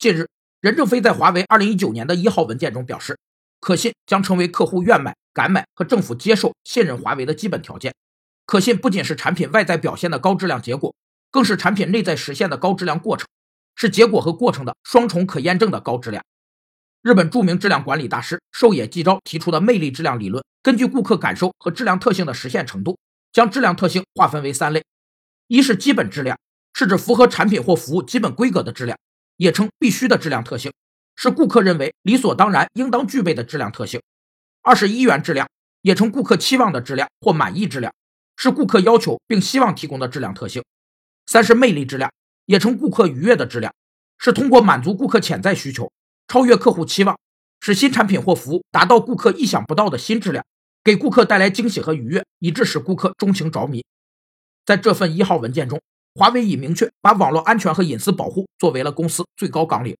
近日，任正非在华为2019年的一号文件中表示，可信将成为客户愿买、敢买和政府接受、信任华为的基本条件。可信不仅是产品外在表现的高质量结果，更是产品内在实现的高质量过程，是结果和过程的双重可验证的高质量。日本著名质量管理大师寿野纪昭提出的魅力质量理论，根据顾客感受和质量特性的实现程度，将质量特性划分为三类：一是基本质量，是指符合产品或服务基本规格的质量，也称必须的质量特性，是顾客认为理所当然应当具备的质量特性；二是一元质量，也称顾客期望的质量或满意质量。是顾客要求并希望提供的质量特性。三是魅力质量，也称顾客愉悦的质量，是通过满足顾客潜在需求，超越客户期望，使新产品或服务达到顾客意想不到的新质量，给顾客带来惊喜和愉悦，以致使顾客钟情着迷。在这份一号文件中，华为已明确把网络安全和隐私保护作为了公司最高纲领。